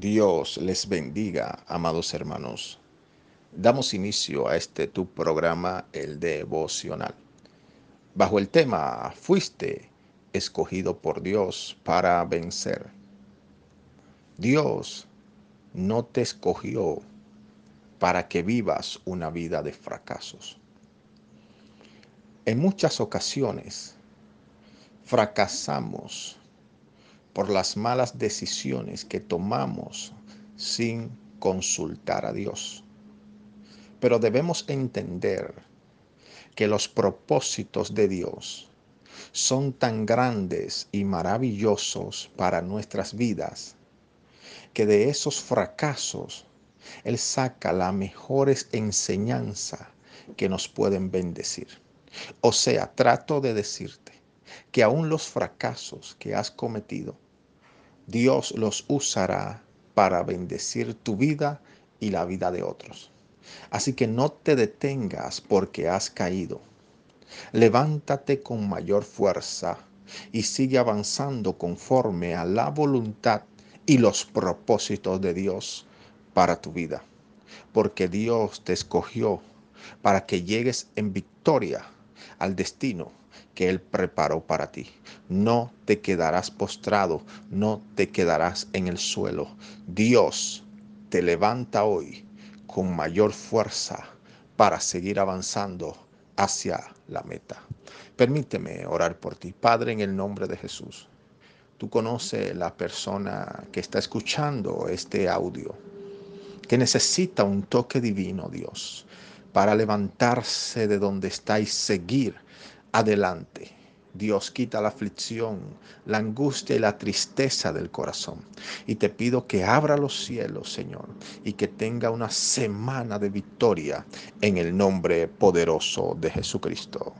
Dios les bendiga, amados hermanos. Damos inicio a este tu programa, el devocional. Bajo el tema, fuiste escogido por Dios para vencer. Dios no te escogió para que vivas una vida de fracasos. En muchas ocasiones fracasamos por las malas decisiones que tomamos sin consultar a Dios. Pero debemos entender que los propósitos de Dios son tan grandes y maravillosos para nuestras vidas que de esos fracasos Él saca la mejores enseñanza que nos pueden bendecir. O sea, trato de decirte que aún los fracasos que has cometido, Dios los usará para bendecir tu vida y la vida de otros. Así que no te detengas porque has caído. Levántate con mayor fuerza y sigue avanzando conforme a la voluntad y los propósitos de Dios para tu vida. Porque Dios te escogió para que llegues en victoria al destino que Él preparó para ti. No te quedarás postrado, no te quedarás en el suelo. Dios te levanta hoy con mayor fuerza para seguir avanzando hacia la meta. Permíteme orar por ti, Padre, en el nombre de Jesús. Tú conoces la persona que está escuchando este audio, que necesita un toque divino, Dios, para levantarse de donde está y seguir adelante. Dios quita la aflicción, la angustia y la tristeza del corazón. Y te pido que abra los cielos, Señor, y que tenga una semana de victoria en el nombre poderoso de Jesucristo.